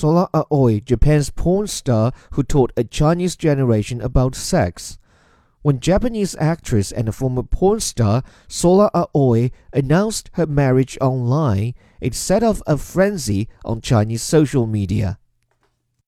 Sora Aoi, Japan's porn star who taught a Chinese generation about sex. When Japanese actress and former porn star Sora Aoi announced her marriage online, it set off a frenzy on Chinese social media.